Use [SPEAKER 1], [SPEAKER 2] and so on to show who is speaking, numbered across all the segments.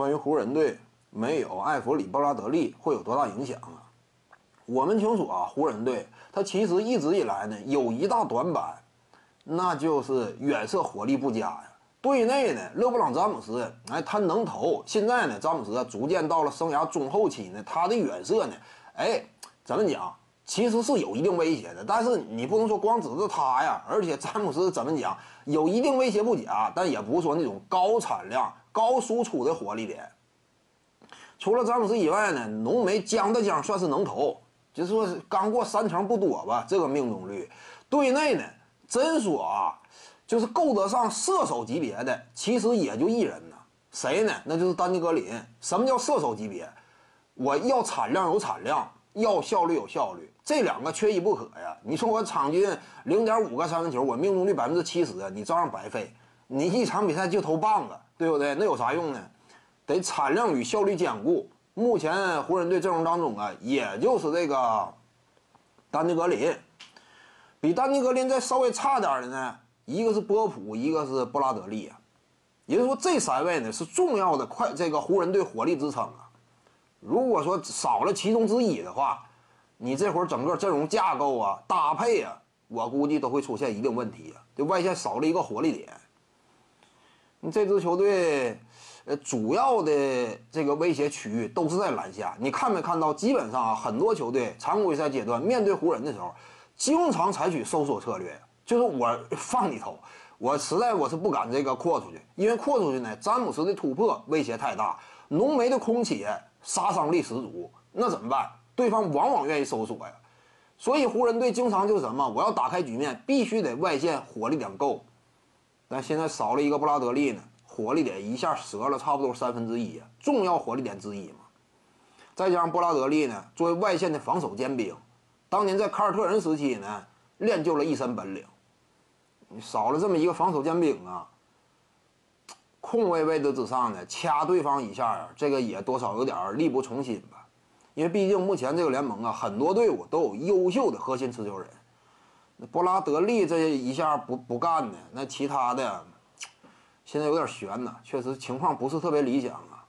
[SPEAKER 1] 关于湖人队没有艾弗里·布拉德利会有多大影响啊？我们清楚啊，湖人队他其实一直以来呢有一大短板，那就是远射火力不佳呀。队内呢，勒布朗·詹姆斯，哎，他能投。现在呢，詹姆斯逐渐到了生涯中后期呢，他的远射呢，哎，怎么讲？其实是有一定威胁的。但是你不能说光指着他呀。而且詹姆斯怎么讲？有一定威胁不假，但也不是说那种高产量、高输出的火力点。除了詹姆斯以外呢，浓眉江大江算是能投，就是说刚过三成不多吧，这个命中率。队内呢，真说啊。就是够得上射手级别的，其实也就一人呢，谁呢？那就是丹尼格林。什么叫射手级别？我要产量有产量，要效率有效率，这两个缺一不可呀。你说我场均零点五个三分球，我命中率百分之七十，你照样白费。你一场比赛就投半个，对不对？那有啥用呢？得产量与效率兼顾。目前湖人队阵容当中啊，也就是这个丹尼格林，比丹尼格林再稍微差点的呢。一个是波普，一个是布拉德利啊，也就是说这三位呢是重要的快这个湖人队火力支撑啊。如果说少了其中之一的话，你这会儿整个阵容架构啊、搭配啊，我估计都会出现一定问题啊。就外线少了一个火力点，这支球队，呃，主要的这个威胁区域都是在篮下。你看没看到？基本上啊，很多球队常规赛阶段面对湖人的时候，经常采取收缩策略。就是我放你投，我实在我是不敢这个扩出去，因为扩出去呢，詹姆斯的突破威胁太大，浓眉的空切杀伤力十足，那怎么办？对方往往愿意收缩呀，所以湖人队经常就是什么，我要打开局面，必须得外线火力点够，但现在少了一个布拉德利呢，火力点一下折了差不多三分之一，重要火力点之一嘛。再加上布拉德利呢，作为外线的防守尖兵，当年在凯尔特人时期呢，练就了一身本领。你少了这么一个防守尖兵啊，空位位置之上呢，掐对方一下，这个也多少有点力不从心吧。因为毕竟目前这个联盟啊，很多队伍都有优秀的核心持球人。布拉德利这一下不不干呢，那其他的现在有点悬呐，确实情况不是特别理想啊。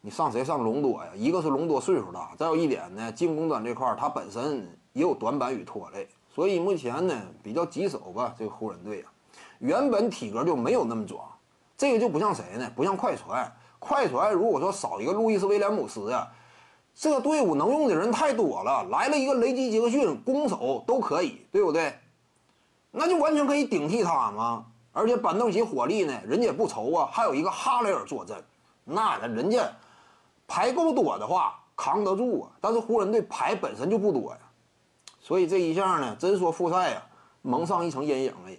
[SPEAKER 1] 你上谁上隆多呀？一个是隆多岁数大，再有一点呢，进攻端这块他本身也有短板与拖累。所以目前呢比较棘手吧，这个湖人队啊，原本体格就没有那么壮，这个就不像谁呢？不像快船，快船如果说少一个路易斯威廉姆斯啊，这队伍能用的人太多了，来了一个雷吉杰克逊攻守都可以，对不对？那就完全可以顶替他嘛。而且板凳席火力呢，人家也不愁啊，还有一个哈雷尔坐镇，那人家牌够多的话扛得住啊。但是湖人队牌本身就不多呀。所以这一下呢，真说复赛呀，蒙上一层阴影了也。